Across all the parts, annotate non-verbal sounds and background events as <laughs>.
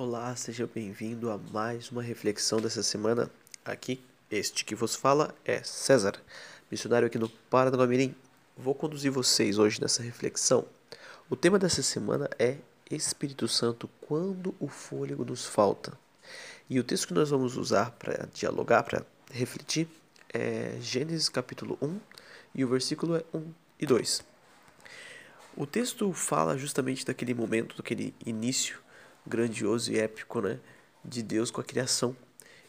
Olá, seja bem-vindo a mais uma reflexão dessa semana. Aqui, este que vos fala é César, missionário aqui no Paranaguamirim. Vou conduzir vocês hoje nessa reflexão. O tema dessa semana é Espírito Santo quando o fôlego nos falta. E o texto que nós vamos usar para dialogar, para refletir, é Gênesis capítulo 1 e o versículo é 1 e 2. O texto fala justamente daquele momento, daquele início grandioso e épico né, de Deus com a criação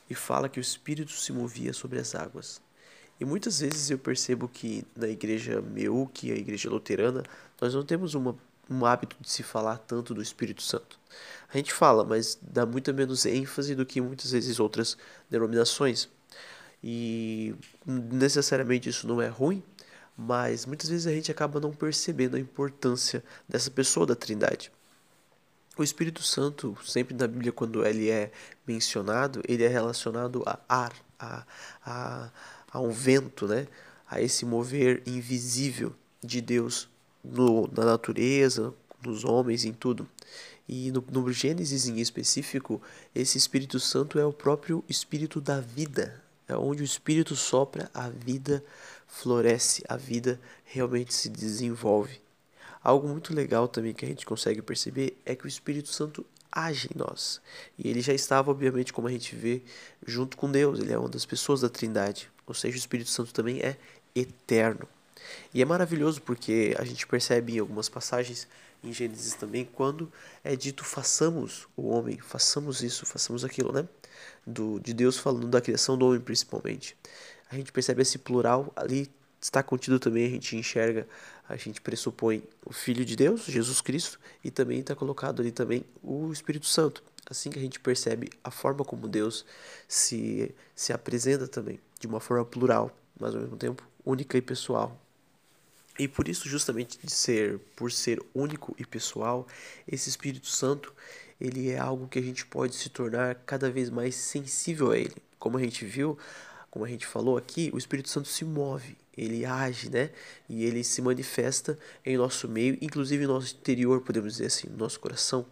e fala que o Espírito se movia sobre as águas. E muitas vezes eu percebo que na igreja meu, que é a igreja luterana, nós não temos uma, um hábito de se falar tanto do Espírito Santo. A gente fala, mas dá muito menos ênfase do que muitas vezes outras denominações. E necessariamente isso não é ruim, mas muitas vezes a gente acaba não percebendo a importância dessa pessoa da Trindade. O Espírito Santo, sempre na Bíblia, quando ele é mencionado, ele é relacionado a ar, a, a, a um vento, né? a esse mover invisível de Deus no, na natureza, nos homens, em tudo. E no, no Gênesis em específico, esse Espírito Santo é o próprio Espírito da vida, é onde o Espírito sopra, a vida floresce, a vida realmente se desenvolve. Algo muito legal também que a gente consegue perceber é que o Espírito Santo age em nós. E ele já estava, obviamente, como a gente vê, junto com Deus. Ele é uma das pessoas da Trindade. Ou seja, o Espírito Santo também é eterno. E é maravilhoso porque a gente percebe em algumas passagens em Gênesis também quando é dito façamos o homem, façamos isso, façamos aquilo, né? Do, de Deus falando da criação do homem principalmente. A gente percebe esse plural ali está contido também, a gente enxerga, a gente pressupõe o Filho de Deus, Jesus Cristo, e também está colocado ali também o Espírito Santo. Assim que a gente percebe a forma como Deus se, se apresenta também, de uma forma plural, mas ao mesmo tempo única e pessoal. E por isso, justamente de ser, por ser único e pessoal, esse Espírito Santo, ele é algo que a gente pode se tornar cada vez mais sensível a ele. Como a gente viu, como a gente falou aqui, o Espírito Santo se move, ele age, né? E ele se manifesta em nosso meio, inclusive em nosso interior, podemos dizer assim, no nosso coração.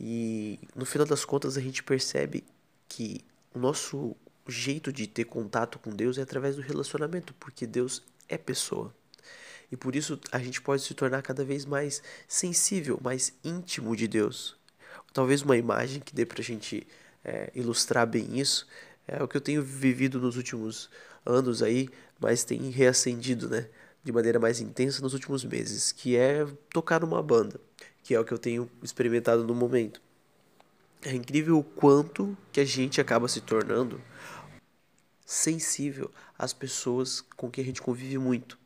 E no final das contas a gente percebe que o nosso jeito de ter contato com Deus é através do relacionamento, porque Deus é pessoa. E por isso a gente pode se tornar cada vez mais sensível, mais íntimo de Deus. Talvez uma imagem que dê para a gente é, ilustrar bem isso é o que eu tenho vivido nos últimos anos aí, mas tem reacendido, né? De maneira mais intensa nos últimos meses, que é tocar numa banda, que é o que eu tenho experimentado no momento. É incrível o quanto que a gente acaba se tornando sensível às pessoas com quem a gente convive muito.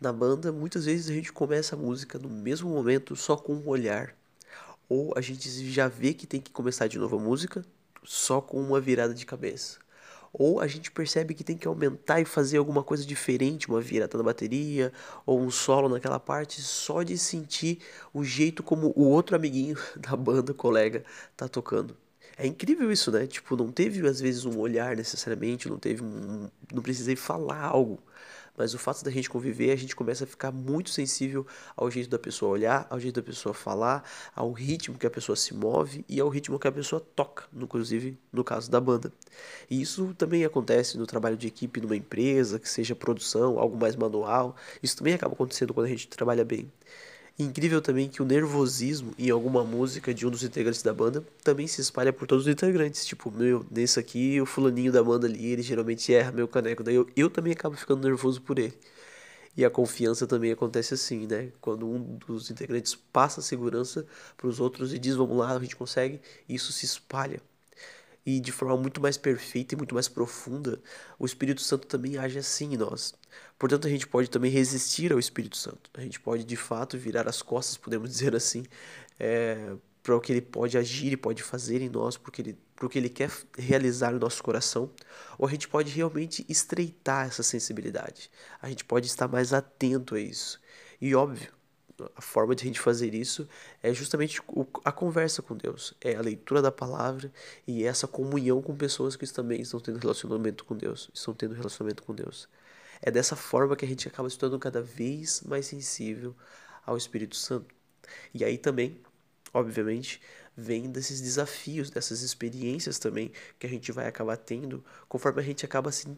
Na banda, muitas vezes a gente começa a música no mesmo momento só com um olhar. Ou a gente já vê que tem que começar de novo a música só com uma virada de cabeça. Ou a gente percebe que tem que aumentar e fazer alguma coisa diferente, uma virada na bateria, ou um solo naquela parte, só de sentir o jeito como o outro amiguinho <laughs> da banda, colega, tá tocando. É incrível isso, né? Tipo, não teve às vezes um olhar necessariamente, não teve um. Não precisei falar algo mas o fato da gente conviver, a gente começa a ficar muito sensível ao jeito da pessoa olhar, ao jeito da pessoa falar, ao ritmo que a pessoa se move e ao ritmo que a pessoa toca, inclusive no caso da banda. E isso também acontece no trabalho de equipe numa empresa, que seja produção, algo mais manual. Isso também acaba acontecendo quando a gente trabalha bem. Incrível também que o nervosismo em alguma música de um dos integrantes da banda também se espalha por todos os integrantes. Tipo, meu, nesse aqui, o fulaninho da banda ali, ele geralmente erra meu caneco. Daí eu, eu também acabo ficando nervoso por ele. E a confiança também acontece assim, né? Quando um dos integrantes passa a segurança para os outros e diz, vamos lá, a gente consegue, isso se espalha e de forma muito mais perfeita e muito mais profunda, o Espírito Santo também age assim em nós. Portanto, a gente pode também resistir ao Espírito Santo. A gente pode, de fato, virar as costas, podemos <laughs> dizer assim, é, para o que ele pode agir e pode fazer em nós, porque ele, para o que ele quer realizar no nosso coração. Ou a gente pode realmente estreitar essa sensibilidade. A gente pode estar mais atento a isso. E óbvio, a forma de a gente fazer isso é justamente a conversa com Deus, é a leitura da palavra e essa comunhão com pessoas que também estão tendo relacionamento com Deus, estão tendo relacionamento com Deus. É dessa forma que a gente acaba se tornando cada vez mais sensível ao Espírito Santo. E aí também, obviamente, vem desses desafios, dessas experiências também que a gente vai acabar tendo conforme a gente acaba se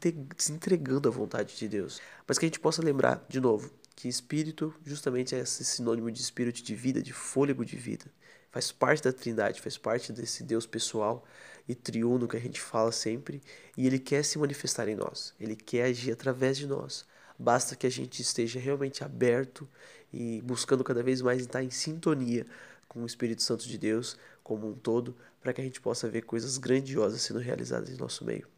entregando à vontade de Deus. Mas que a gente possa lembrar, de novo, que espírito justamente é esse sinônimo de espírito de vida, de fôlego de vida. Faz parte da Trindade, faz parte desse Deus pessoal e triuno que a gente fala sempre, e ele quer se manifestar em nós. Ele quer agir através de nós. Basta que a gente esteja realmente aberto e buscando cada vez mais estar em sintonia com o Espírito Santo de Deus como um todo, para que a gente possa ver coisas grandiosas sendo realizadas em nosso meio.